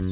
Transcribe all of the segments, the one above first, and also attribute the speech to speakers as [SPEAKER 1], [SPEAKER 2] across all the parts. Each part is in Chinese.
[SPEAKER 1] 欢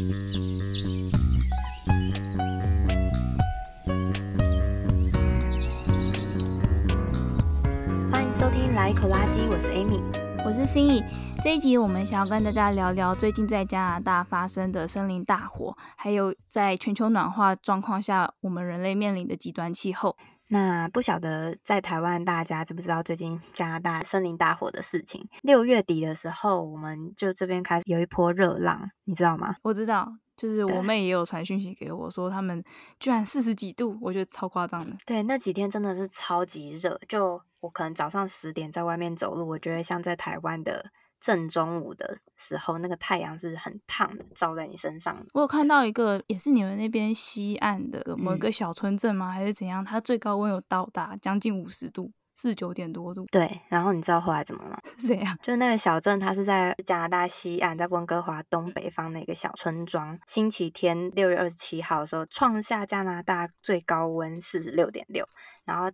[SPEAKER 1] 迎收听《来一口垃圾》，我是 Amy，
[SPEAKER 2] 我是心怡。这一集我们想要跟大家聊聊最近在加拿大发生的森林大火，还有在全球暖化状况下，我们人类面临的极端气候。
[SPEAKER 1] 那不晓得在台湾大家知不知道最近加拿大森林大火的事情？六月底的时候，我们就这边开始有一波热浪，你知道吗？
[SPEAKER 2] 我知道，就是我妹也有传讯息给我说，他们居然四十几度，我觉得超夸张的。
[SPEAKER 1] 对，那几天真的是超级热，就我可能早上十点在外面走路，我觉得像在台湾的。正中午的时候，那个太阳是很烫的，照在你身上。
[SPEAKER 2] 我有看到一个，也是你们那边西岸的某一个小村镇吗？嗯、还是怎样？它最高温有到达将近五十度，四九点多度。
[SPEAKER 1] 对，然后你知道后来怎么了吗？
[SPEAKER 2] 是怎样？
[SPEAKER 1] 就那个小镇，它是在加拿大西岸，在温哥华东北方的一个小村庄。星期天六月二十七号的时候，创下加拿大最高温四十六点六，然后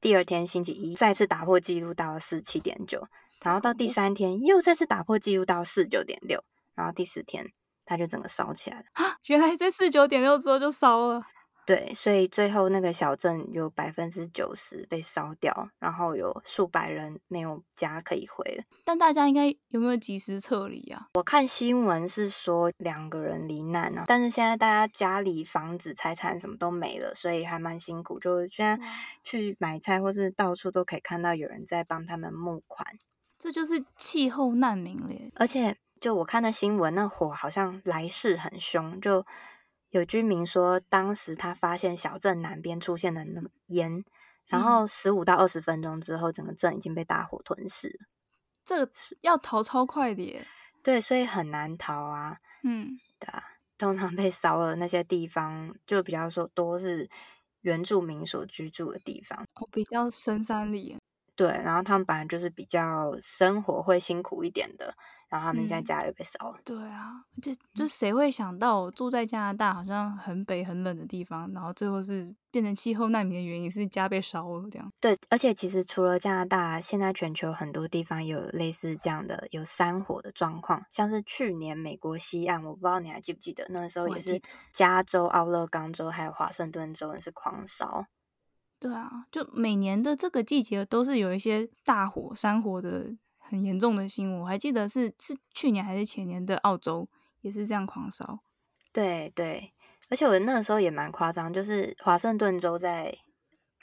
[SPEAKER 1] 第二天星期一再次打破纪录到了四十七点九。然后到第三天又再次打破纪录到四九点六，然后第四天它就整个烧起来了
[SPEAKER 2] 啊！原来在四九点六之后就烧了。
[SPEAKER 1] 对，所以最后那个小镇有百分之九十被烧掉，然后有数百人没有家可以回了。
[SPEAKER 2] 但大家应该有没有及时撤离啊？
[SPEAKER 1] 我看新闻是说两个人罹难啊，但是现在大家家里房子财产什么都没了，所以还蛮辛苦。就现在去买菜或是到处都可以看到有人在帮他们募款。
[SPEAKER 2] 这就是气候难民了，
[SPEAKER 1] 而且就我看的新闻，那火好像来势很凶。就有居民说，当时他发现小镇南边出现了那么烟，然后十五到二十分钟之后，整个镇已经被大火吞噬了。
[SPEAKER 2] 这个要逃超快的耶，
[SPEAKER 1] 对，所以很难逃啊。
[SPEAKER 2] 嗯，
[SPEAKER 1] 对啊，通常被烧了那些地方，就比较说多是原住民所居住的地方，
[SPEAKER 2] 哦，比较深山里。
[SPEAKER 1] 对，然后他们本来就是比较生活会辛苦一点的，然后他们现在家又被烧了。
[SPEAKER 2] 嗯、对啊，这就谁会想到住在加拿大好像很北很冷的地方，然后最后是变成气候难民的原因是家被烧了这样。
[SPEAKER 1] 对，而且其实除了加拿大，现在全球很多地方有类似这样的有山火的状况，像是去年美国西岸，我不知道你还记不记得，那个时候也是加州、奥勒冈州还有华盛顿州也是狂烧。
[SPEAKER 2] 对啊，就每年的这个季节都是有一些大火、山火的很严重的新闻。我还记得是是去年还是前年的澳洲也是这样狂烧。
[SPEAKER 1] 对对，而且我那时候也蛮夸张，就是华盛顿州在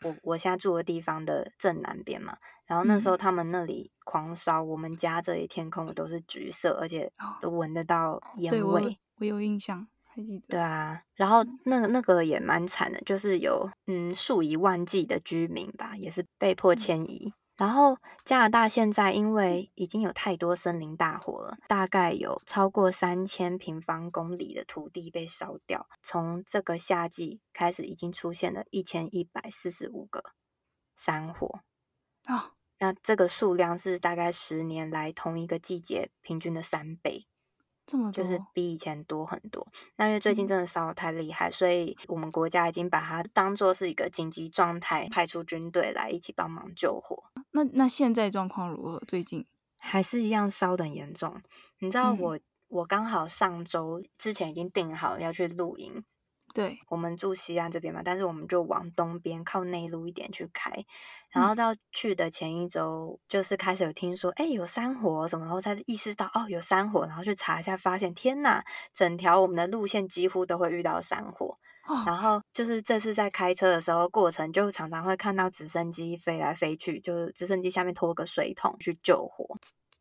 [SPEAKER 1] 我我现在住的地方的正南边嘛，然后那时候他们那里狂烧，嗯、我们家这里天空都是橘色，而且都闻得到烟味。我
[SPEAKER 2] 有印象。
[SPEAKER 1] 对啊，然后那个那个也蛮惨的，就是有嗯数以万计的居民吧，也是被迫迁移。嗯、然后加拿大现在因为已经有太多森林大火了，大概有超过三千平方公里的土地被烧掉。从这个夏季开始，已经出现了一千一百四十五个山火
[SPEAKER 2] 啊，哦、
[SPEAKER 1] 那这个数量是大概十年来同一个季节平均的三倍。
[SPEAKER 2] 这么
[SPEAKER 1] 就是比以前多很多。那因为最近真的烧的太厉害，嗯、所以我们国家已经把它当做是一个紧急状态，派出军队来一起帮忙救火。
[SPEAKER 2] 那那现在状况如何？最近
[SPEAKER 1] 还是一样烧得很严重。你知道我、嗯、我刚好上周之前已经订好要去露营。
[SPEAKER 2] 对，
[SPEAKER 1] 我们住西安这边嘛，但是我们就往东边靠内陆一点去开，然后到去的前一周，就是开始有听说，哎、嗯，有山火什么，然后才意识到哦，有山火，然后去查一下，发现天呐，整条我们的路线几乎都会遇到山火，哦、然后就是这次在开车的时候，过程就常常会看到直升机飞来飞去，就是直升机下面拖个水桶去救火，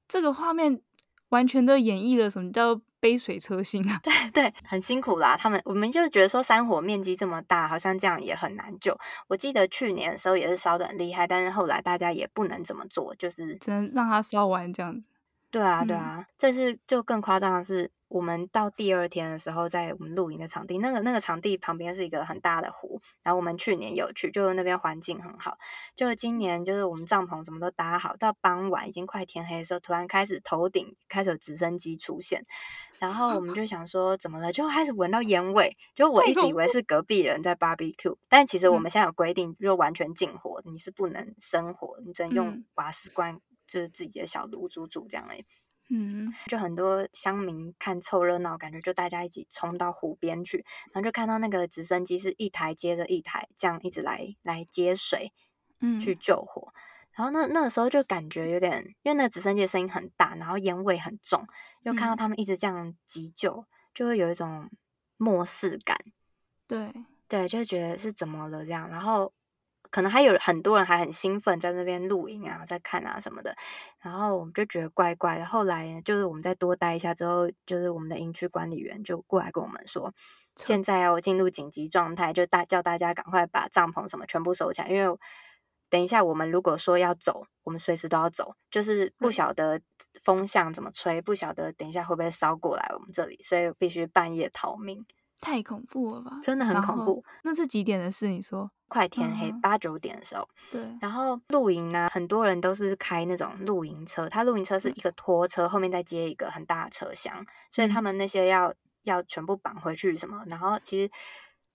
[SPEAKER 2] 这个画面完全都演绎了什么叫杯水车薪啊，
[SPEAKER 1] 对 对，很辛苦啦。他们我们就觉得说山火面积这么大，好像这样也很难救。我记得去年的时候也是烧的很厉害，但是后来大家也不能怎么做，就是
[SPEAKER 2] 只能让它烧完这样子。
[SPEAKER 1] 对啊，对啊，嗯、这次就更夸张的是。我们到第二天的时候，在我们露营的场地，那个那个场地旁边是一个很大的湖，然后我们去年有去，就是那边环境很好。就今年，就是我们帐篷什么都搭好，到傍晚已经快天黑的时候，突然开始头顶开始有直升机出现，然后我们就想说怎么了，就开始闻到烟味，就我一直以为是隔壁人在 barbecue，但其实我们现在有规定，就完全禁火，你是不能生火，你只能用瓦斯罐，就是自己的小炉煮煮这样嘞。
[SPEAKER 2] 嗯，
[SPEAKER 1] 就很多乡民看凑热闹，感觉就大家一起冲到湖边去，然后就看到那个直升机是一台接着一台这样一直来来接水，
[SPEAKER 2] 嗯，
[SPEAKER 1] 去救火。然后那那个时候就感觉有点，因为那个直升机的声音很大，然后烟味很重，又看到他们一直这样急救，嗯、就会有一种漠视感。
[SPEAKER 2] 对
[SPEAKER 1] 对，就觉得是怎么了这样，然后可能还有很多人还很兴奋在那边录影啊，在看啊什么的，然后我们就觉得怪怪的。后来就是我们再多待一下之后，就是我们的营区管理员就过来跟我们说，现在要进入紧急状态，就大叫大家赶快把帐篷什么全部收起来，因为。等一下，我们如果说要走，我们随时都要走，就是不晓得风向怎么吹，不晓得等一下会不会烧过来我们这里，所以必须半夜逃命。
[SPEAKER 2] 太恐怖了吧？
[SPEAKER 1] 真的很恐怖。
[SPEAKER 2] 那是几点的事？你说
[SPEAKER 1] 快天黑，八九点的时候。
[SPEAKER 2] 对。
[SPEAKER 1] 然后露营呢，很多人都是开那种露营车，他露营车是一个拖车，后面再接一个很大的车厢，所以他们那些要要全部绑回去什么，然后其实。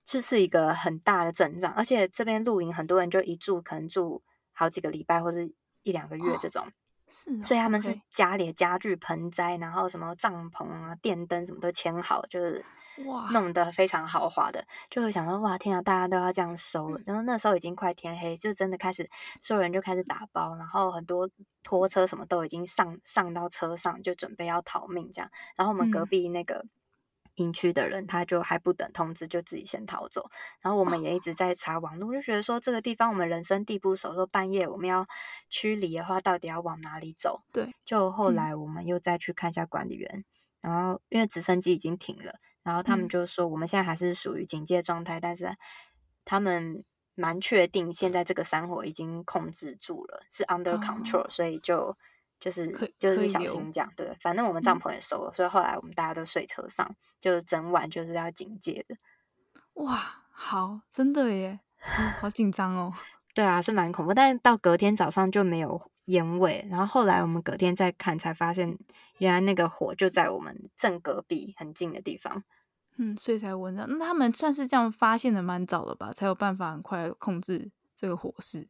[SPEAKER 1] 这是一个很大的阵仗，而且这边露营很多人就一住可能住好几个礼拜或是一两个月这种，哦、
[SPEAKER 2] 是、哦，
[SPEAKER 1] 所以他们是家里的家具、盆栽，然后什么帐篷啊、电灯什么都签好，就是哇，弄得。非常豪华的，就会想说哇天啊，大家都要这样收了，然后那时候已经快天黑，就真的开始所有人就开始打包，然后很多拖车什么都已经上上到车上，就准备要逃命这样，然后我们隔壁那个。嗯营区的人，他就还不等通知，就自己先逃走。然后我们也一直在查网络，就觉得说这个地方我们人生地不熟，说半夜我们要驱离的话，到底要往哪里走？
[SPEAKER 2] 对。
[SPEAKER 1] 就后来我们又再去看一下管理员，嗯、然后因为直升机已经停了，然后他们就说我们现在还是属于警戒状态，嗯、但是他们蛮确定现在这个山火已经控制住了，是 under control，、哦、所以就。就是就是小心讲，对，反正我们帐篷也收了，嗯，所以后来我们大家都睡车上，就整晚就是要警戒的。
[SPEAKER 2] 哇，好，真的耶，好紧张哦。
[SPEAKER 1] 对啊，是蛮恐怖，但是到隔天早上就没有烟味，然后后来我们隔天再看，才发现原来那个火就在我们正隔壁很近的地方。
[SPEAKER 2] 嗯，所以才闻到。那他们算是这样发现的蛮早的吧，才有办法很快控制这个火势。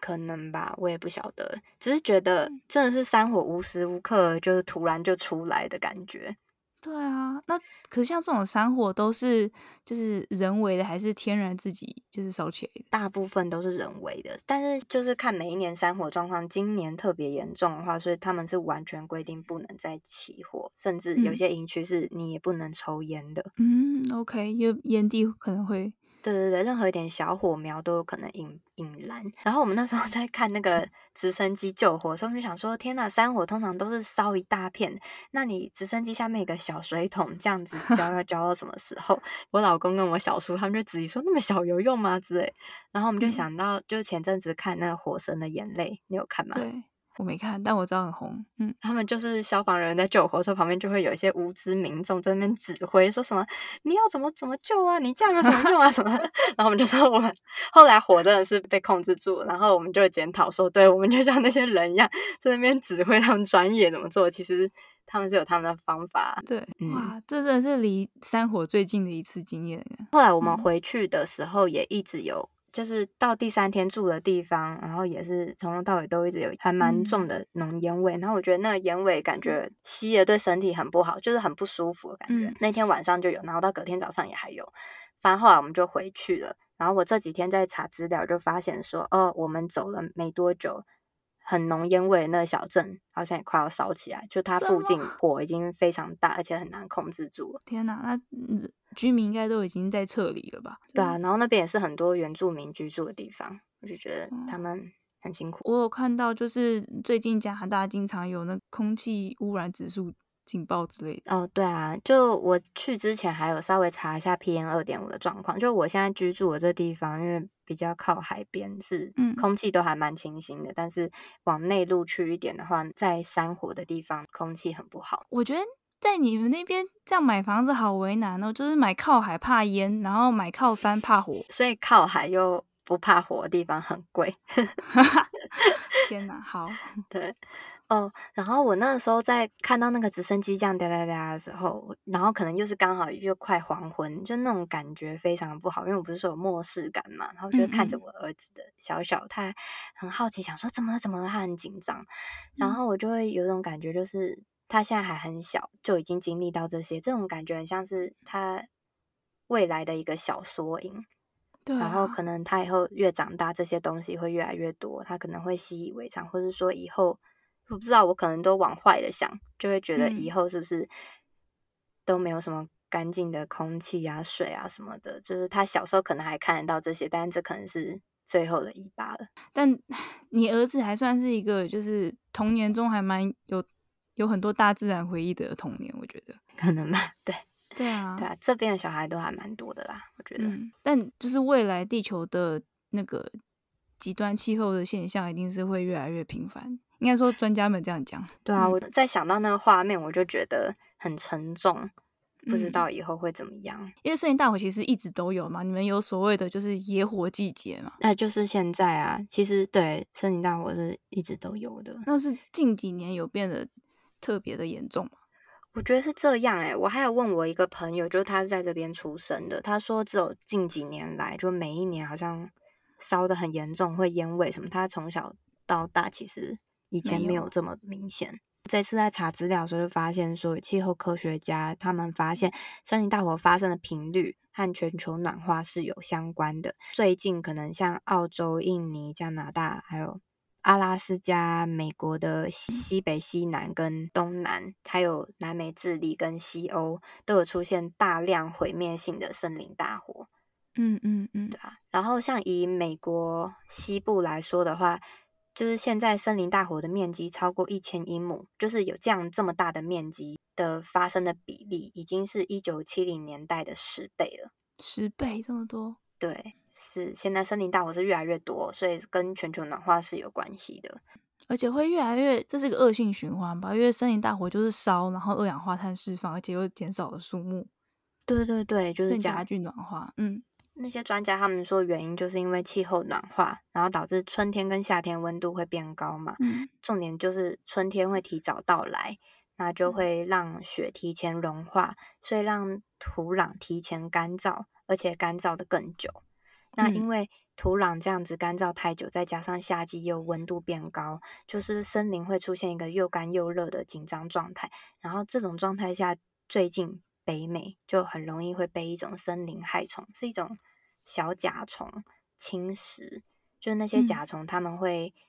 [SPEAKER 1] 可能吧，我也不晓得，只是觉得真的是山火无时无刻就是突然就出来的感觉。
[SPEAKER 2] 对啊，那可是像这种山火都是就是人为的，还是天然自己就是烧起来的？
[SPEAKER 1] 大部分都是人为的，但是就是看每一年山火状况，今年特别严重的话，所以他们是完全规定不能再起火，甚至有些营区是你也不能抽烟的。
[SPEAKER 2] 嗯，OK，因为烟蒂可能会。
[SPEAKER 1] 对对对，任何一点小火苗都有可能引引燃。然后我们那时候 在看那个直升机救火的时候，我们就想说：天呐，山火通常都是烧一大片，那你直升机下面有个小水桶，这样子浇要 浇到什么时候？我老公跟我小叔他们就质疑说：那么小有用吗？之类。然后我们就想到，就前阵子看那个《火神的眼泪》，你有看吗？
[SPEAKER 2] 对。我没看，但我知道很红。嗯，
[SPEAKER 1] 他们就是消防人员在救火的时候，旁边就会有一些无知民众在那边指挥，说什么你要怎么怎么救啊，你这样有什么用啊什么？然后我们就说我们后来火真的是被控制住，然后我们就检讨说，对，我们就像那些人一样在那边指挥他们专业怎么做，其实他们是有他们的方法。
[SPEAKER 2] 对，嗯、哇，这真的是离山火最近的一次经验。
[SPEAKER 1] 后来我们回去的时候也一直有。就是到第三天住的地方，然后也是从头到尾都一直有还蛮重的浓烟味，嗯，然后我觉得那个烟味感觉吸了对身体很不好，就是很不舒服的感觉。嗯，那天晚上就有，然后到隔天早上也还有。反正后来我们就回去了，然后我这几天在查资料，就发现说，哦，我们走了没多久。很浓烟味的那个小镇好像也快要烧起来，就它附近火已经非常大，而且很难控制住了。
[SPEAKER 2] 天哪，那居民应该都已经在撤离了吧？
[SPEAKER 1] 对啊，然后那边也是很多原住民居住的地方，我就觉得他们很辛苦。
[SPEAKER 2] 嗯，我有看到，就是最近加拿大经常有那空气污染指数。警报之类的
[SPEAKER 1] 哦，对啊，就我去之前还有稍微查一下 PM 二点五的状况。就我现在居住的这地方，因为比较靠海边，是空气都还蛮清新的。嗯、但是往内陆去一点的话，在山火的地方，空气很不好。
[SPEAKER 2] 我觉得在你们那边这样买房子好为难哦，就是买靠海怕淹，然后买靠山怕火，
[SPEAKER 1] 所以靠海又不怕火的地方很贵。
[SPEAKER 2] 天哪，好，
[SPEAKER 1] 对。哦，然后我那个时候在看到那个直升机这样哒哒哒的时候，然后可能就是刚好又快黄昏，就那种感觉非常不好，因为我不是说有漠视感嘛，然后就看着我儿子的小小，他很好奇，想说怎么了怎么了，他很紧张，然后我就会有种感觉，就是他现在还很小，就已经经历到这些，这种感觉很像是他未来的一个小缩影。
[SPEAKER 2] 对、啊，
[SPEAKER 1] 然后可能他以后越长大，这些东西会越来越多，他可能会习以为常，或者说以后我不知道，我可能都往坏的想，就会觉得以后是不是都没有什么干净的空气啊、水啊什么的。就是他小时候可能还看得到这些，但是这可能是最后的一巴了。
[SPEAKER 2] 但 你儿子还算是一个，就是童年中还蛮有有很多大自然回忆的童年，我觉得
[SPEAKER 1] 可能吧，对。
[SPEAKER 2] 对啊，
[SPEAKER 1] 对啊，这边的小孩都还蛮多的啦，我觉得。
[SPEAKER 2] 嗯，但就是未来地球的那个极端气候的现象，一定是会越来越频繁。应该说，专家们这样讲。
[SPEAKER 1] 对啊，我在想到那个画面，我就觉得很沉重，不知道以后会怎么样。嗯，
[SPEAKER 2] 因为森林大火其实一直都有嘛，你们有所谓的就是野火季节嘛？
[SPEAKER 1] 那就是现在啊，其实对森林大火是一直都有的。
[SPEAKER 2] 那是近几年有变得特别的严重吗？
[SPEAKER 1] 我觉得是这样哎、欸，我还有问我一个朋友，就是他是在这边出生的，他说只有近几年来，就每一年好像烧的很严重，会烟味什么。他从小到大其实以前没有这么明显。这次在查资料的时候，就发现说，气候科学家他们发现森林大火发生的频率和全球暖化是有相关的。最近可能像澳洲、印尼、加拿大还有。阿拉斯加、美国的西西北、西南跟东南，还有南美智利跟西欧，都有出现大量毁灭性的森林大火。
[SPEAKER 2] 嗯嗯嗯，
[SPEAKER 1] 对啊。然后像以美国西部来说的话，就是现在森林大火的面积超过一千英亩，就是有这样这么大的面积的发生的比例，已经是一九七零年代的十倍了。
[SPEAKER 2] 十倍这么多？
[SPEAKER 1] 对。是，现在森林大火是越来越多，所以跟全球暖化是有关系的，
[SPEAKER 2] 而且会越来越，这是个恶性循环吧？因为森林大火就是烧，然后二氧化碳释放，而且又减少了树木。
[SPEAKER 1] 对对对，就是
[SPEAKER 2] 加剧暖化。嗯，
[SPEAKER 1] 那些专家他们说原因就是因为气候暖化，然后导致春天跟夏天温度会变高嘛。
[SPEAKER 2] 嗯，
[SPEAKER 1] 重点就是春天会提早到来，那就会让雪提前融化，所以让土壤提前干燥，而且干燥的更久。那因为土壤这样子干燥太久，再加上夏季又温度变高，就是森林会出现一个又干又热的紧张状态。然后这种状态下，最近北美就很容易会被一种森林害虫，是一种小甲虫侵蚀。就是那些甲虫，它们会、嗯、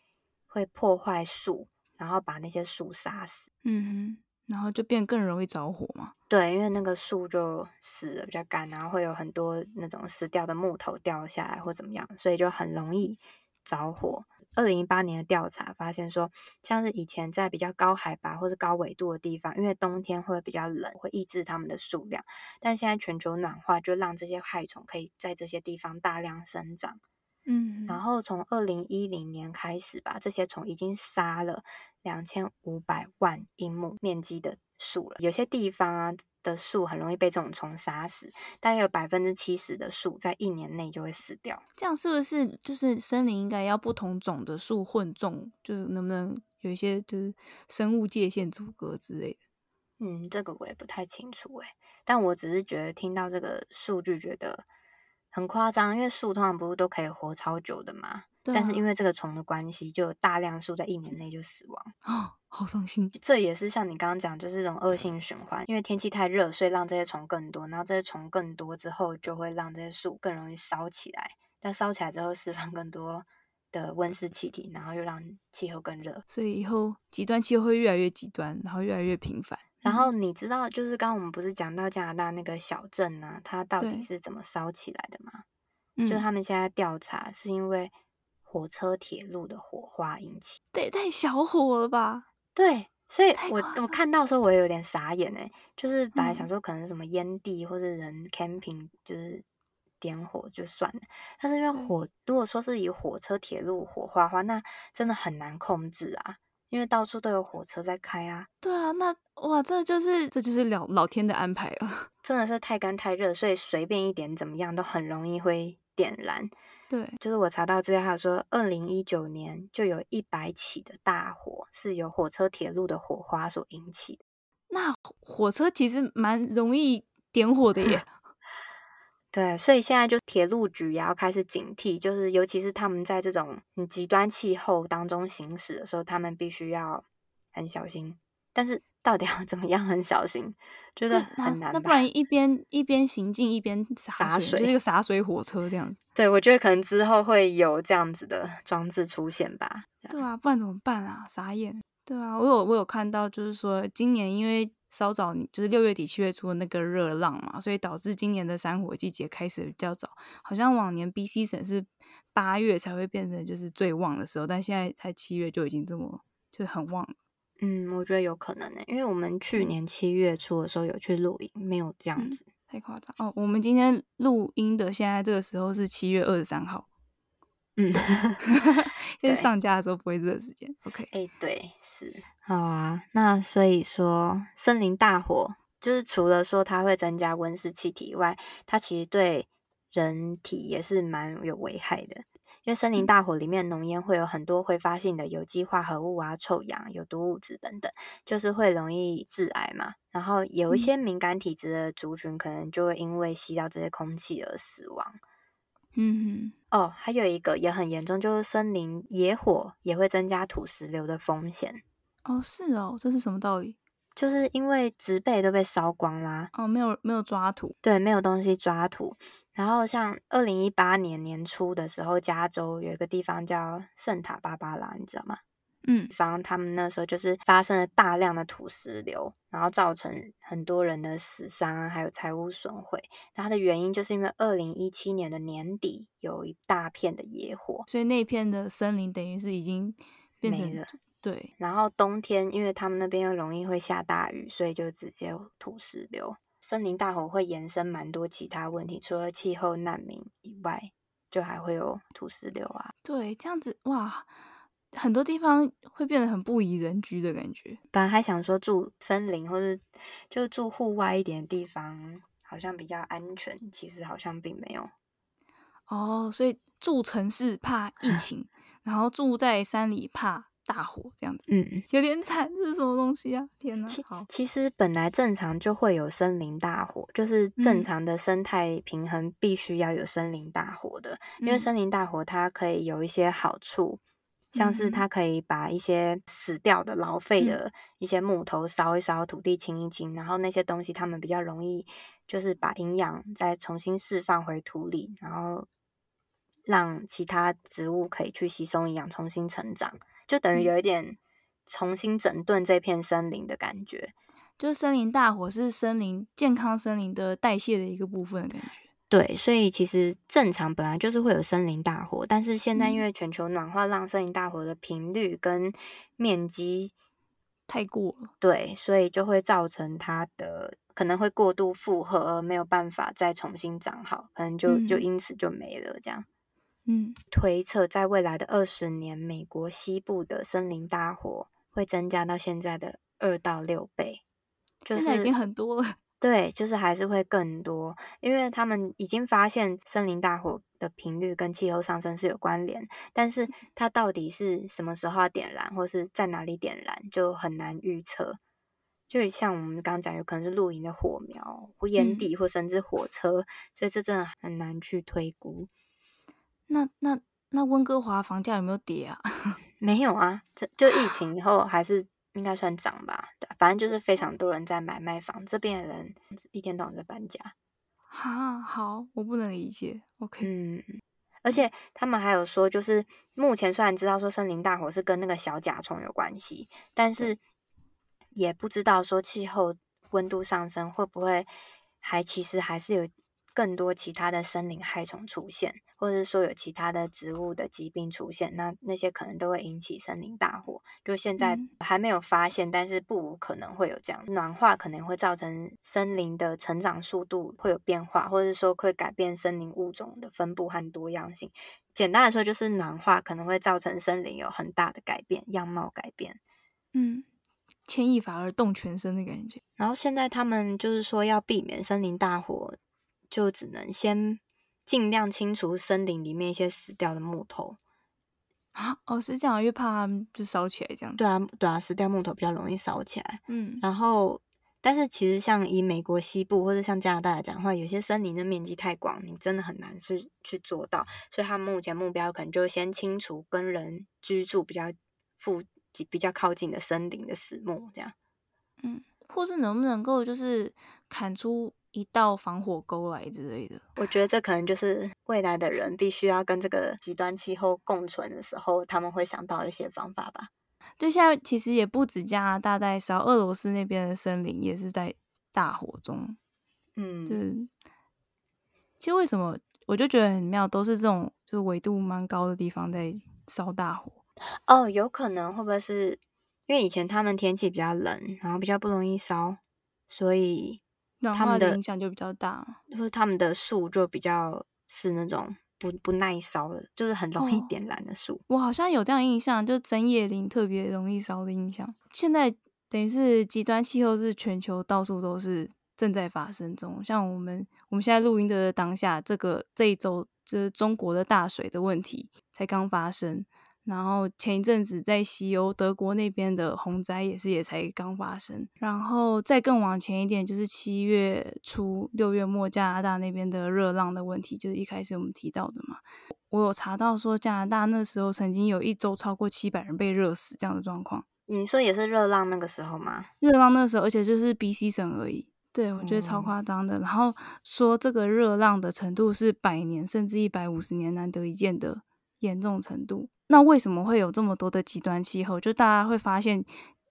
[SPEAKER 1] 会破坏树，然后把那些树杀死。
[SPEAKER 2] 嗯哼。然后就变更容易着火嘛？
[SPEAKER 1] 对，因为那个树就死了比较干，然后会有很多那种死掉的木头掉下来或怎么样，所以就很容易着火。二零一八年的调查发现说，像是以前在比较高海拔或是高纬度的地方，因为冬天会比较冷，会抑制它们的数量。但现在全球暖化就让这些害虫可以在这些地方大量生长。
[SPEAKER 2] 嗯，
[SPEAKER 1] 然后从二零一零年开始吧，这些虫已经杀了。两千五百万英亩面积的树了，有些地方啊的树很容易被这种虫杀死，大概有百分之七十的树在一年内就会死掉。
[SPEAKER 2] 这样是不是就是森林应该要不同种的树混种，就是能不能有一些就是生物界限阻隔之类的？
[SPEAKER 1] 嗯，这个我也不太清楚诶，但我只是觉得听到这个数据觉得很夸张，因为树通常不是都可以活超久的嘛？啊、但是因为这个虫的关系，就有大量树在一年内就死亡，
[SPEAKER 2] 哦，好伤心。
[SPEAKER 1] 这也是像你刚刚讲，就是这种恶性循环，因为天气太热，所以让这些虫更多，然后这些虫更多之后，就会让这些树更容易烧起来。但烧起来之后，释放更多的温室气体，然后又让气候更热。
[SPEAKER 2] 所以以后极端气候会越来越极端，然后越来越频繁。
[SPEAKER 1] 然后你知道，就是刚刚我们不是讲到加拿大那个小镇呢、啊，它到底是怎么烧起来的吗？就是他们现在调查是因为。火车、铁路的火花引起，
[SPEAKER 2] 对，太小火了吧？
[SPEAKER 1] 对，所以我我看到的时候我也有点傻眼哎，就是本来想说可能什么烟蒂或者人 camping 就是点火就算了，但是因为火，如果说是以火车、铁路火花的话，那真的很难控制啊，因为到处都有火车在开啊。
[SPEAKER 2] 对啊，那哇，这就是这就是老老天的安排了，
[SPEAKER 1] 真的是太干太热，所以随便一点怎么样都很容易会点燃。
[SPEAKER 2] 对，
[SPEAKER 1] 就是我查到资料，他说，二零一九年就有一百起的大火是由火车、铁路的火花所引起的。
[SPEAKER 2] 那火车其实蛮容易点火的耶。
[SPEAKER 1] 对，所以现在就铁路局也要开始警惕，就是尤其是他们在这种很极端气候当中行驶的时候，他们必须要很小心。但是到底要怎么样很小心，觉得很难。
[SPEAKER 2] 那不然一边一边行进一边洒水，就是一个洒水火车这样。
[SPEAKER 1] 对，我觉得可能之后会有这样子的装置出现吧。
[SPEAKER 2] 对啊，不然怎么办啊？傻眼。对啊，我有我有看到，就是说今年因为稍早，就是六月底七月初的那个热浪嘛，所以导致今年的山火季节开始比较早。好像往年 BC 省是八月才会变成就是最旺的时候，但现在才七月就已经这么就很旺了。
[SPEAKER 1] 嗯，我觉得有可能呢，因为我们去年七月初的时候有去露营，没有这样子，
[SPEAKER 2] 嗯、太夸张哦。我们今天录音的现在这个时候是七月二十三号。嗯，就是上架的时候不会这个时间。OK，
[SPEAKER 1] 哎、欸，对，是好啊。那所以说，森林大火就是除了说它会增加温室气体以外，它其实对人体也是蛮有危害的。因为森林大火里面浓烟会有很多挥发性的有机化合物啊、臭氧、有毒物质等等，就是会容易致癌嘛。然后有一些敏感体质的族群，可能就会因为吸到这些空气而死亡。
[SPEAKER 2] 嗯哼，
[SPEAKER 1] 哦，还有一个也很严重，就是森林野火也会增加土石流的风险。
[SPEAKER 2] 哦，是哦，这是什么道理？
[SPEAKER 1] 就是因为植被都被烧光啦。
[SPEAKER 2] 哦，没有没有抓土，
[SPEAKER 1] 对，没有东西抓土。然后像二零一八年年初的时候，加州有一个地方叫圣塔芭芭拉，你知道吗？
[SPEAKER 2] 嗯，
[SPEAKER 1] 方他们那时候就是发生了大量的土石流，然后造成很多人的死伤啊，还有财物损毁。它的原因就是因为二零一七年的年底有一大片的野火，
[SPEAKER 2] 所以那片的森林等于是已经变成了。对，
[SPEAKER 1] 然后冬天因为他们那边又容易会下大雨，所以就直接土石流。森林大火会延伸蛮多其他问题，除了气候难民以外，就还会有土石流啊。
[SPEAKER 2] 对，这样子哇。很多地方会变得很不宜人居的感觉。
[SPEAKER 1] 本来还想说住森林或者就住户外一点的地方，好像比较安全。其实好像并没有。
[SPEAKER 2] 哦，所以住城市怕疫 情，然后住在山里怕大火，这样子。
[SPEAKER 1] 嗯，
[SPEAKER 2] 有点惨。这是什么东西啊？天哪！
[SPEAKER 1] 其其实本来正常就会有森林大火，就是正常的生态平衡必须要有森林大火的，嗯，因为森林大火它可以有一些好处。像是它可以把一些死掉的老废的一些木头烧一烧，土地清一清，然后那些东西它们比较容易，就是把营养再重新释放回土里，然后让其他植物可以去吸收营养，重新成长，就等于有一点重新整顿这片森林的感觉。
[SPEAKER 2] 就是森林大火是森林健康森林的代谢的一个部分的感觉。
[SPEAKER 1] 对，所以其实正常本来就是会有森林大火，但是现在因为全球暖化，让森林大火的频率跟面积
[SPEAKER 2] 太过了，
[SPEAKER 1] 对，所以就会造成它的可能会过度负荷，而没有办法再重新长好，可能就就因此就没了这样。
[SPEAKER 2] 嗯，
[SPEAKER 1] 推测在未来的二十年，美国西部的森林大火会增加到现在的二到六倍，
[SPEAKER 2] 就是现在已经很多了。
[SPEAKER 1] 对，就是还是会更多，因为他们已经发现森林大火的频率跟气候上升是有关联，但是它到底是什么时候要点燃，或是在哪里点燃，就很难预测。就像我们刚刚讲，有可能是露营的火苗、或烟蒂，或甚至火车，嗯，所以这真的很难去推估。
[SPEAKER 2] 那那那温哥华房价有没有跌啊？
[SPEAKER 1] 没有啊，就就疫情以后还是。应该算涨吧，对，反正就是非常多人在买卖房，这边的人一天到晚在搬家。
[SPEAKER 2] 哈，好，我不能理解。OK，
[SPEAKER 1] 嗯，而且他们还有说，就是目前虽然知道说森林大火是跟那个小甲虫有关系，但是也不知道说气候温度上升会不会还其实还是有。更多其他的森林害虫出现，或者是说有其他的植物的疾病出现，那那些可能都会引起森林大火。就现在还没有发现，但是不无可能会有这样。暖化可能会造成森林的成长速度会有变化，或者是说会改变森林物种的分布和多样性。简单来说，就是暖化可能会造成森林有很大的改变，样貌改变。
[SPEAKER 2] 嗯，牵一发而动全身的感觉。
[SPEAKER 1] 然后现在他们就是说要避免森林大火。就只能先尽量清除森林里面一些死掉的木头
[SPEAKER 2] 啊！哦，是这样，因为怕它们就烧起来这样。
[SPEAKER 1] 对啊，对啊，死掉木头比较容易烧起来。
[SPEAKER 2] 嗯，
[SPEAKER 1] 然后，但是其实像以美国西部或者像加拿大来讲的话，有些森林的面积太广，你真的很难是去做到。所以，他们目前目标可能就先清除跟人居住比较附比较靠近的森林的死木，这样。
[SPEAKER 2] 嗯，或是能不能够就是砍出一道防火沟来之类的？
[SPEAKER 1] 我觉得这可能就是未来的人必须要跟这个极端气候共存的时候，他们会想到一些方法吧。
[SPEAKER 2] 对，现在其实也不止加拿大在烧，俄罗斯那边的森林也是在大火中。
[SPEAKER 1] 嗯，
[SPEAKER 2] 就是其实为什么我就觉得很妙，都是这种就是纬度蛮高的地方在烧大火。
[SPEAKER 1] 哦，有可能会不会是因为以前他们天气比较冷，然后比较不容易烧，所以他们的
[SPEAKER 2] 影响就比较大，
[SPEAKER 1] 就是他们的树就比较是那种不不耐烧的，就是很容易点燃的树。哦。
[SPEAKER 2] 我好像有这样印象，就针叶林特别容易烧的印象。现在等于是极端气候是全球到处都是正在发生中，像我们我们现在录音的当下，这个这一周就是中国的大水的问题才刚发生。然后前一阵子在西欧德国那边的洪灾也是也才刚发生，然后再更往前一点，就是七月初六月末加拿大那边的热浪的问题，就是一开始我们提到的嘛。我有查到说加拿大那时候曾经有一周超过七百人被热死这样的状况。
[SPEAKER 1] 你说也是热浪那个时候吗？
[SPEAKER 2] 热浪那时候，而且就是 BC 省而已。对，我觉得超夸张的。嗯。然后说这个热浪的程度是百年甚至一百五十年难得一见的严重程度。那为什么会有这么多的极端气候？就大家会发现，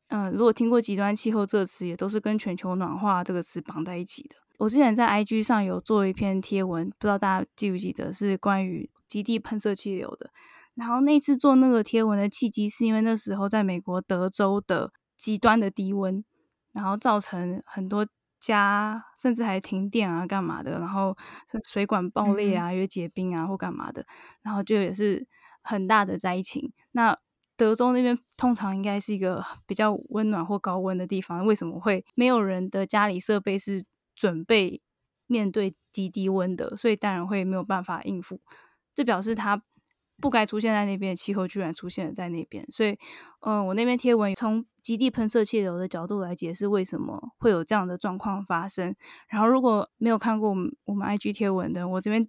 [SPEAKER 2] 嗯、呃，如果听过极端气候这个词，也都是跟全球暖化这个词绑在一起的。我之前在 IG 上有做一篇贴文，不知道大家记不记得，是关于极地喷射气流的。然后那次做那个贴文的契机，是因为那时候在美国德州的极端的低温，然后造成很多家甚至还停电啊，干嘛的，然后水管爆裂啊，因为结冰啊或干嘛的，然后就也是。很大的灾情。那德州那边通常应该是一个比较温暖或高温的地方，为什么会没有人的家里设备是准备面对极低温的？所以当然会没有办法应付。这表示它不该出现在那边气候居然出现了在那边。所以，嗯、我那边贴文从极地喷射气流的角度来解释为什么会有这样的状况发生。然后，如果没有看过我们我们 IG 贴文的，我这边。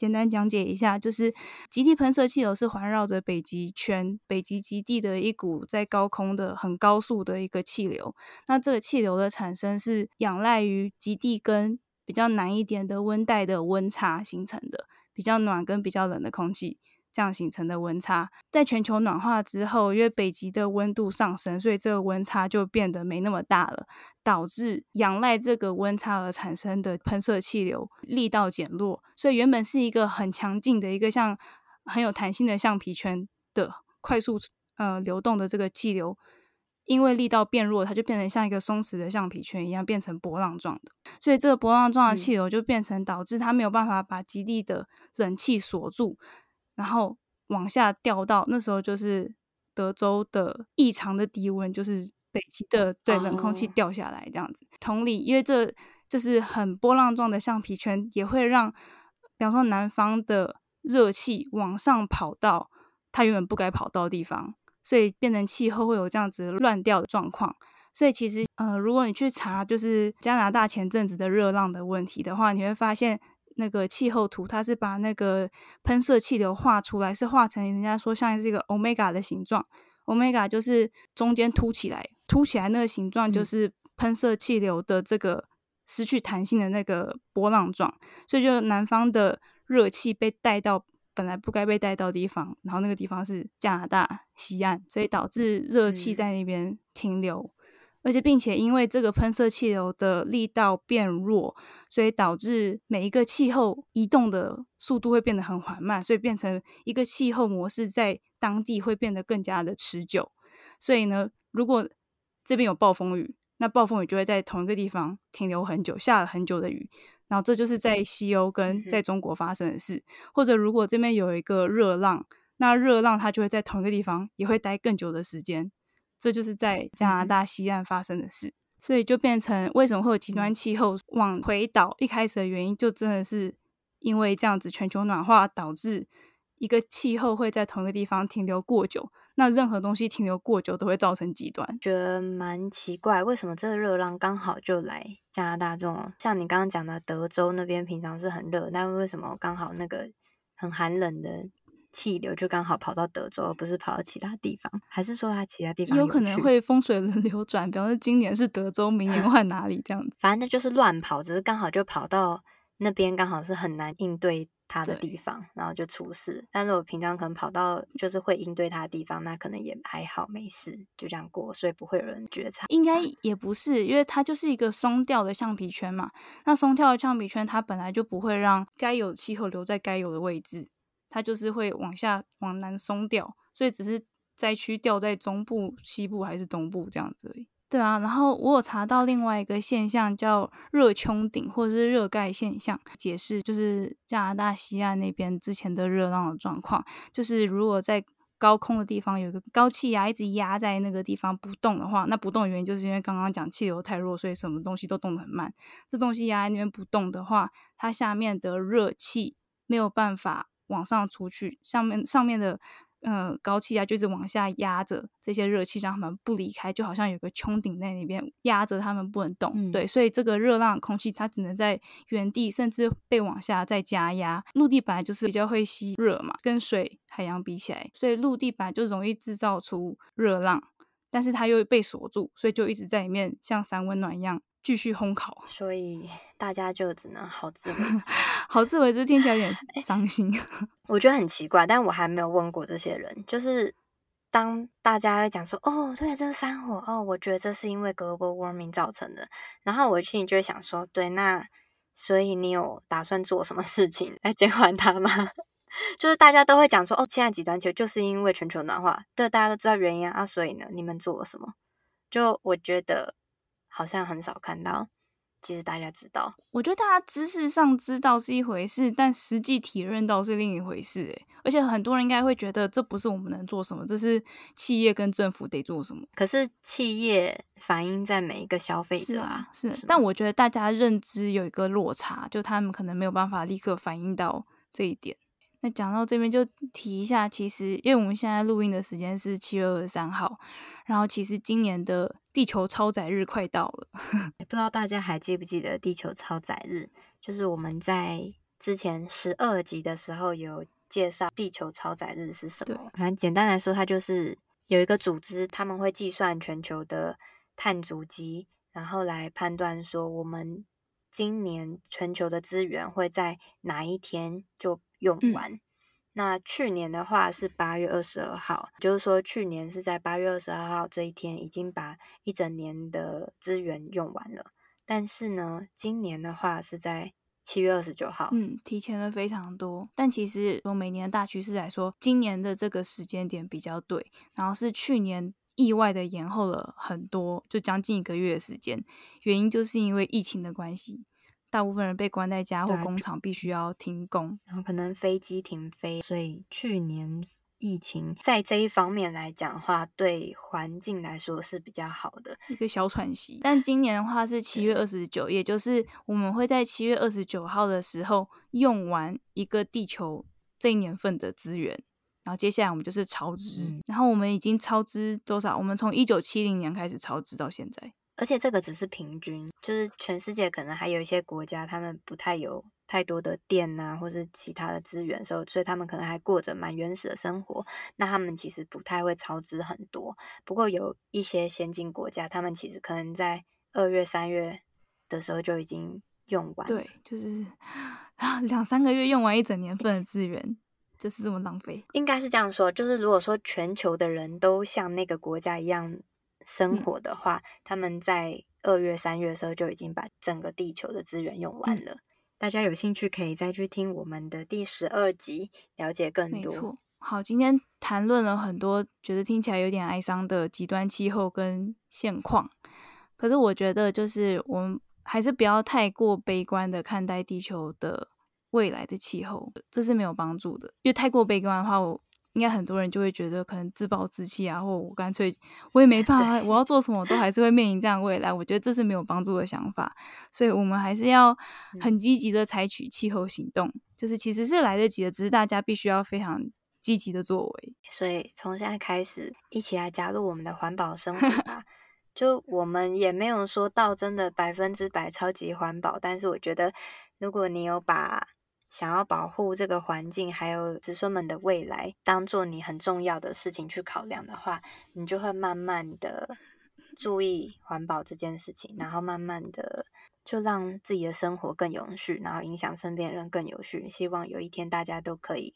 [SPEAKER 2] 简单讲解一下，就是极地喷射气流是环绕着北极圈、北极极地的一股在高空的很高速的一个气流。那这个气流的产生是仰赖于极地跟比较南一点的温带的温差形成的，比较暖跟比较冷的空气。这样形成的温差，在全球暖化之后，因为北极的温度上升，所以这个温差就变得没那么大了，导致仰赖这个温差而产生的喷射气流力道减弱，所以原本是一个很强劲的一个像很有弹性的橡皮圈的快速呃流动的这个气流，因为力道变弱，它就变成像一个松弛的橡皮圈一样，变成波浪状的，所以这个波浪状的气流就变成导致它没有办法把极地的冷气锁住。然后往下掉到那时候就是德州的异常的低温，就是北极的对冷空气掉下来这样子。Oh. 同理，因为这就是很波浪状的橡皮圈，也会让比方说南方的热气往上跑到它原本不该跑到的地方，所以变成气候会有这样子乱掉的状况。所以其实呃，如果你去查就是加拿大前阵子的热浪的问题的话，你会发现。那个气候图，它是把那个喷射气流画出来，是画成人家说像是一个 omega 的形状。omega 就是中间凸起来，凸起来那个形状就是喷射气流的这个失去弹性的那个波浪状。所以就南方的热气被带到本来不该被带到的地方，然后那个地方是加拿大西岸，所以导致热气在那边停留。而且，并且因为这个喷射气流的力道变弱，所以导致每一个气候移动的速度会变得很缓慢，所以变成一个气候模式在当地会变得更加的持久。所以呢，如果这边有暴风雨，那暴风雨就会在同一个地方停留很久，下了很久的雨，然后这就是在西欧跟在中国发生的事。或者，如果这边有一个热浪，那热浪它就会在同一个地方也会待更久的时间。这就是在加拿大西岸发生的事，嗯、所以就变成为什么会有极端气候往回倒？一开始的原因就真的是因为这样子全球暖化导致一个气候会在同一个地方停留过久，那任何东西停留过久都会造成极端。
[SPEAKER 1] 觉得蛮奇怪，为什么这个热浪刚好就来加拿大这种？像你刚刚讲的德州那边平常是很热，但为什么刚好那个很寒冷的气流就刚好跑到德州，而不是跑到其他地方？还是说它其他地方
[SPEAKER 2] 有，有可能会风水轮 流转？比方说今年是德州，明年换哪里这样子？
[SPEAKER 1] 反正就是乱跑，只是刚好就跑到那边，刚好是很难应对它的地方，然后就出事。但是我平常可能跑到就是会应对它的地方，那可能也还好，没事，就这样过，所以不会有人觉察。
[SPEAKER 2] 应该也不是，因为它就是一个松掉的橡皮圈嘛。那松掉的橡皮圈，它本来就不会让该有气候留在该有的位置。它就是会往下往南松掉，所以只是灾区掉在中部、西部还是东部这样子而已。对啊，然后我有查到另外一个现象叫热穹顶或者是热盖现象，解释就是加拿大西岸那边之前的热浪的状况，就是如果在高空的地方有一个高气压一直压在那个地方不动的话，那不动的原因就是因为刚刚讲气流太弱，所以什么东西都动得很慢。这东西压在那边不动的话，它下面的热气没有办法。往上出去，上面上面的呃高气压就一直往下压着这些热气，让他们不离开，就好像有个穹顶在那边压着他们不能动。嗯、对，所以这个热浪空气它只能在原地，甚至被往下再加压。陆地本来就是比较会吸热嘛，跟水海洋比起来，所以陆地本来就容易制造出热浪，但是它又被锁住，所以就一直在里面像三温暖一样。继续烘烤，
[SPEAKER 1] 所以大家就只能好自为 之。
[SPEAKER 2] 好自为之听起来有点伤心，
[SPEAKER 1] 我觉得很奇怪，但我还没有问过这些人。就是当大家讲说：“哦，对，这是山火哦，我觉得这是因为 global warming 造成的。”然后我心里就会想说：“对，那所以你有打算做什么事情来减缓它吗？”就是大家都会讲说：“哦，现在极端气候就是因为全球暖化。”对，大家都知道原因啊，所以呢，你们做了什么？就我觉得。好像很少看到，其实大家知道，
[SPEAKER 2] 我觉得大家知识上知道是一回事，但实际体认到是另一回事。诶，而且很多人应该会觉得这不是我们能做什么，这是企业跟政府得做什么。
[SPEAKER 1] 可是企业反映在每一个消费者啊，
[SPEAKER 2] 是，是。但我觉得大家认知有一个落差，就他们可能没有办法立刻反映到这一点。那讲到这边就提一下，其实因为我们现在录音的时间是七月二十三号，然后其实今年的地球超载日快到了，
[SPEAKER 1] 不知道大家还记不记得地球超载日？就是我们在之前十二集的时候有介绍地球超载日是什么。反正简单来说，它就是有一个组织，他们会计算全球的碳足迹，然后来判断说我们今年全球的资源会在哪一天就用完。嗯。那去年的话是八月二十二号，就是说去年是在八月二十二号这一天已经把一整年的资源用完了。但是呢，今年的话是在七月二十九号，
[SPEAKER 2] 嗯，提前了非常多。但其实从每年的大趋势来说，今年的这个时间点比较对，然后是去年意外的延后了很多，就将近一个月的时间。原因就是因为疫情的关系。大部分人被关在家，或工厂必须要停工，
[SPEAKER 1] 然后可能飞机停飞，所以去年疫情在这一方面来讲的话，对环境来说是比较好的
[SPEAKER 2] 一个小喘息。但今年的话是七月二十九，也就是我们会在七月二十九号的时候用完一个地球这一年份的资源，然后接下来我们就是超支，嗯、然后我们已经超支多少？我们从一九七零年开始超支到现在。
[SPEAKER 1] 而且这个只是平均，就是全世界可能还有一些国家，他们不太有太多的电啊，或是其他的资源，所以所以他们可能还过着蛮原始的生活。那他们其实不太会超支很多。不过有一些先进国家，他们其实可能在二月、三月的时候就已经用完。
[SPEAKER 2] 对，就是两三个月用完一整年份的资源，就是这么浪费。
[SPEAKER 1] 应该是这样说，就是如果说全球的人都像那个国家一样。生活的话，嗯、他们在二月、三月的时候就已经把整个地球的资源用完了。嗯、大家有兴趣可以再去听我们的第十二集，了解更多。没错。
[SPEAKER 2] 好，今天谈论了很多，觉得听起来有点哀伤的极端气候跟现况。可是我觉得，就是我们还是不要太过悲观的看待地球的未来的气候，这是没有帮助的。因为太过悲观的话，我。应该很多人就会觉得可能自暴自弃啊，或我干脆我也没办法，我要做什么都还是会面临这样未来。我觉得这是没有帮助的想法，所以我们还是要很积极的采取气候行动，就是其实是来得及的，只是大家必须要非常积极的作为。
[SPEAKER 1] 所以从现在开始，一起来加入我们的环保生活吧。就我们也没有说到真的百分之百超级环保，但是我觉得如果你有把想要保护这个环境，还有子孙们的未来，当做你很重要的事情去考量的话，你就会慢慢的注意环保这件事情，然后慢慢的就让自己的生活更永续，然后影响身边人更有序。希望有一天大家都可以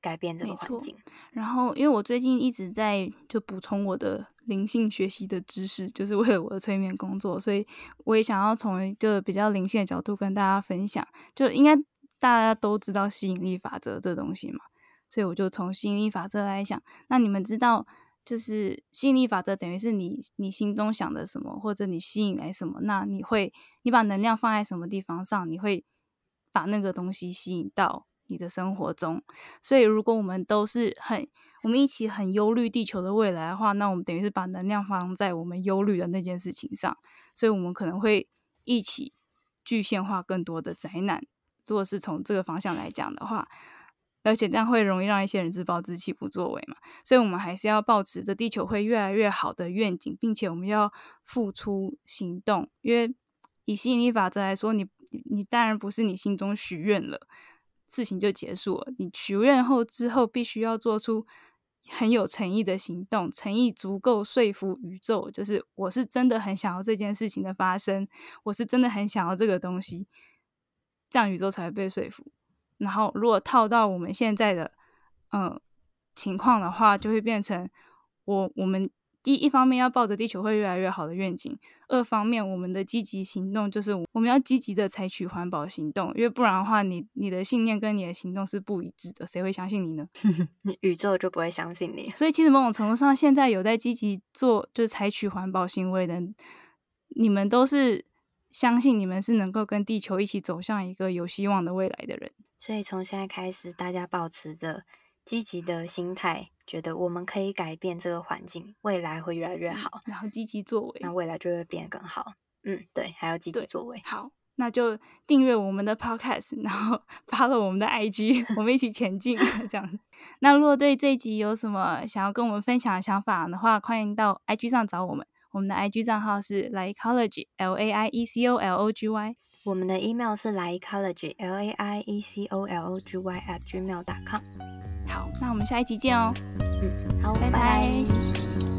[SPEAKER 1] 改变这个环境。
[SPEAKER 2] 然后，因为我最近一直在就补充我的。灵性学习的知识，就是为了我的催眠工作，所以我也想要从一个比较灵性的角度跟大家分享。就应该大家都知道吸引力法则这东西嘛，所以我就从吸引力法则来想。那你们知道，就是吸引力法则等于是你你心中想的什么，或者你吸引来什么，那你会你把能量放在什么地方上，你会把那个东西吸引到。你的生活中，所以如果我们都是很，我们一起很忧虑地球的未来的话，那我们等于是把能量放在我们忧虑的那件事情上，所以我们可能会一起具现化更多的灾难。如果是从这个方向来讲的话，而且这样会容易让一些人自暴自弃、不作为嘛，所以我们还是要抱持着地球会越来越好的愿景，并且我们要付出行动。因为以吸引力法则来说，你你当然不是你心中许愿了。事情就结束了。你许愿后之后，必须要做出很有诚意的行动，诚意足够说服宇宙，就是我是真的很想要这件事情的发生，我是真的很想要这个东西，这样宇宙才会被说服。然后，如果套到我们现在的嗯情况的话，就会变成我我们。第一方面要抱着地球会越来越好的愿景，二方面我们的积极行动就是我们要积极的采取环保行动，因为不然的话你，你你的信念跟你的行动是不一致的，谁会相信你呢？
[SPEAKER 1] 宇宙就不会相信你。
[SPEAKER 2] 所以其实某种程度上，现在有在积极做就是采取环保行为的，你们都是相信你们是能够跟地球一起走向一个有希望的未来的人。
[SPEAKER 1] 所以从现在开始，大家保持着积极的心态。觉得我们可以改变这个环境，未来会越来越好，
[SPEAKER 2] 然后积极作为，
[SPEAKER 1] 那未来就会变得更好。嗯，对，还要积极作为。
[SPEAKER 2] 好，那就订阅我们的 Podcast，然后 follow 我们的 IG，我们一起前进。这样。那如果对这一集有什么想要跟我们分享的想法的话，欢迎到 IG 上找我们。我们的 IG 账号是 Laiecology，L A I E C O L O G Y。
[SPEAKER 1] 我们的 email 是 Laiecology，L A I E C O L O G Y at gmail.com。
[SPEAKER 2] 好，那我们下一集见哦。
[SPEAKER 1] 嗯，好，
[SPEAKER 2] 拜拜。
[SPEAKER 1] 拜拜。